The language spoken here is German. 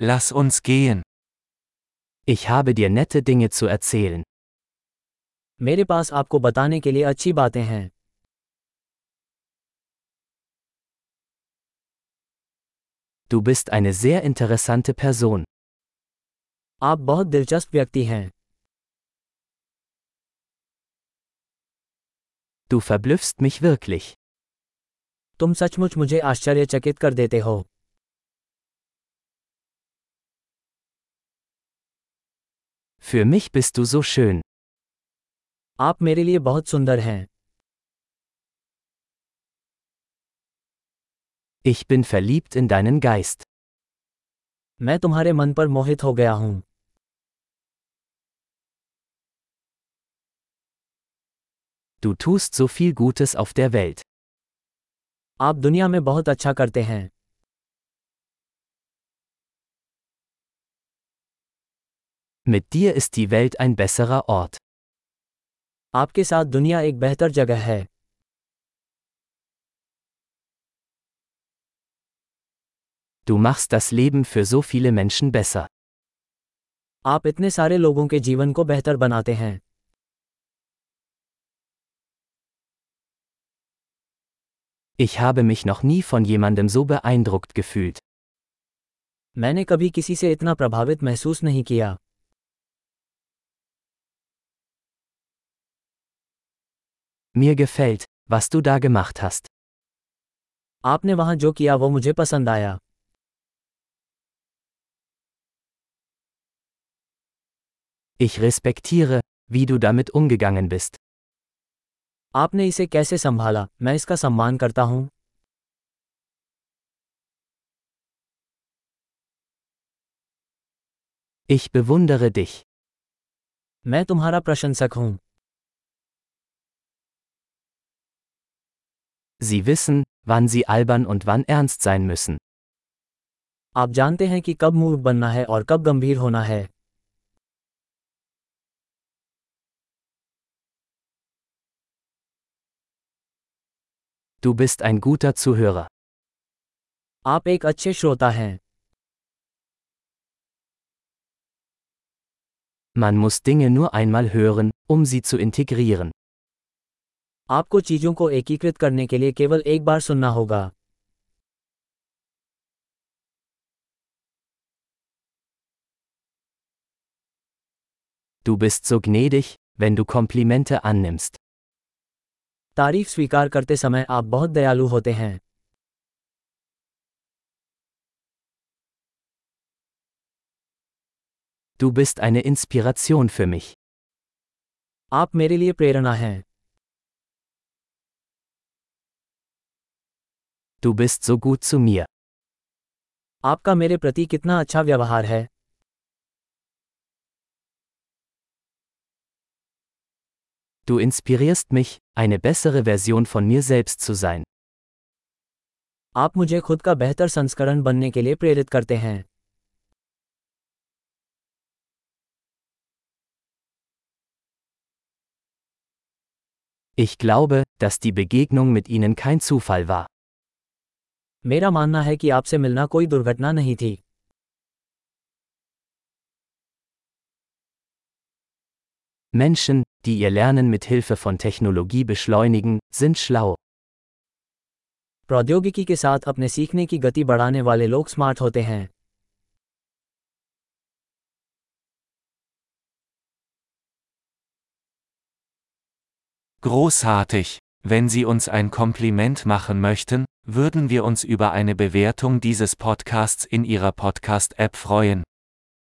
Lass uns gehen. Ich habe dir nette Dinge zu erzählen. मेरे पास आपको बताने के लिए अच्छी बातें हैं Du bist eine sehr interessante Person. आप बहुत दिलचस्प व्यक्ति हैं Du verblüffst mich wirklich. तुम सचमुच मुझे आश्चर्यचकित कर देते हो Für mich bist du so schön. आप मेरे लिए बहुत सुंदर हैं Ich bin verliebt in deinen Geist. मैं तुम्हारे मन पर मोहित हो गया हूं Du tust so viel Gutes auf der Welt. आप दुनिया में बहुत अच्छा करते हैं Mit dir ist die Welt ein besserer Ort. आपके साथ दुनिया एक बेहतर जगह है Du machst das Leben für so viele Menschen besser. आप इतने सारे लोगों के जीवन को बेहतर बनाते हैं Ich habe mich noch nie von jemandem so beeindruckt gefühlt. मैंने कभी किसी से इतना प्रभावित महसूस नहीं किया Mir gefällt, was du da gemacht hast. आपने वहां जो किया वो मुझे पसंद आया Ich respektiere, wie du damit umgegangen bist. आपने इसे कैसे संभाला मैं इसका सम्मान करता हूं Ich bewundere dich. मैं तुम्हारा प्रशंसक हूं Sie wissen, wann sie albern und wann ernst sein müssen. आप जानते हैं कि कब मूर्ख बनना है और कब गंभीर होना है Du bist ein guter Zuhörer. आप एक अच्छे श्रोता हैं Man muss Dinge nur einmal hören, um sie zu integrieren. आपको चीज़ों को एकीकृत करने के लिए केवल एक बार सुनना होगा Du bist so gnädig, wenn du Komplimente annimmst. तारीफ़ स्वीकार करते समय आप बहुत दयालु होते हैं Du bist eine Inspiration für mich. आप मेरे लिए प्रेरणा हैं Du bist so gut zu mir. आपका मेरे प्रति कितना अच्छा व्यवहार है Du inspirierst mich, eine bessere Version von mir selbst zu sein. आप मुझे खुद का बेहतर संस्करण बनने के लिए प्रेरित करते हैं Ich glaube, dass die Begegnung mit ihnen kein Zufall war. मेरा मानना है कि आपसे मिलना कोई दुर्घटना नहीं थी Menschen, die ihr Lernen mit Hilfe von Technologie beschleunigen, sind schlau. प्रौद्योगिकी के साथ अपने सीखने की गति बढ़ाने वाले लोग स्मार्ट होते हैं Großartig! Wenn Sie uns ein Kompliment machen möchten, würden wir uns über eine Bewertung dieses Podcasts in Ihrer Podcast-App freuen.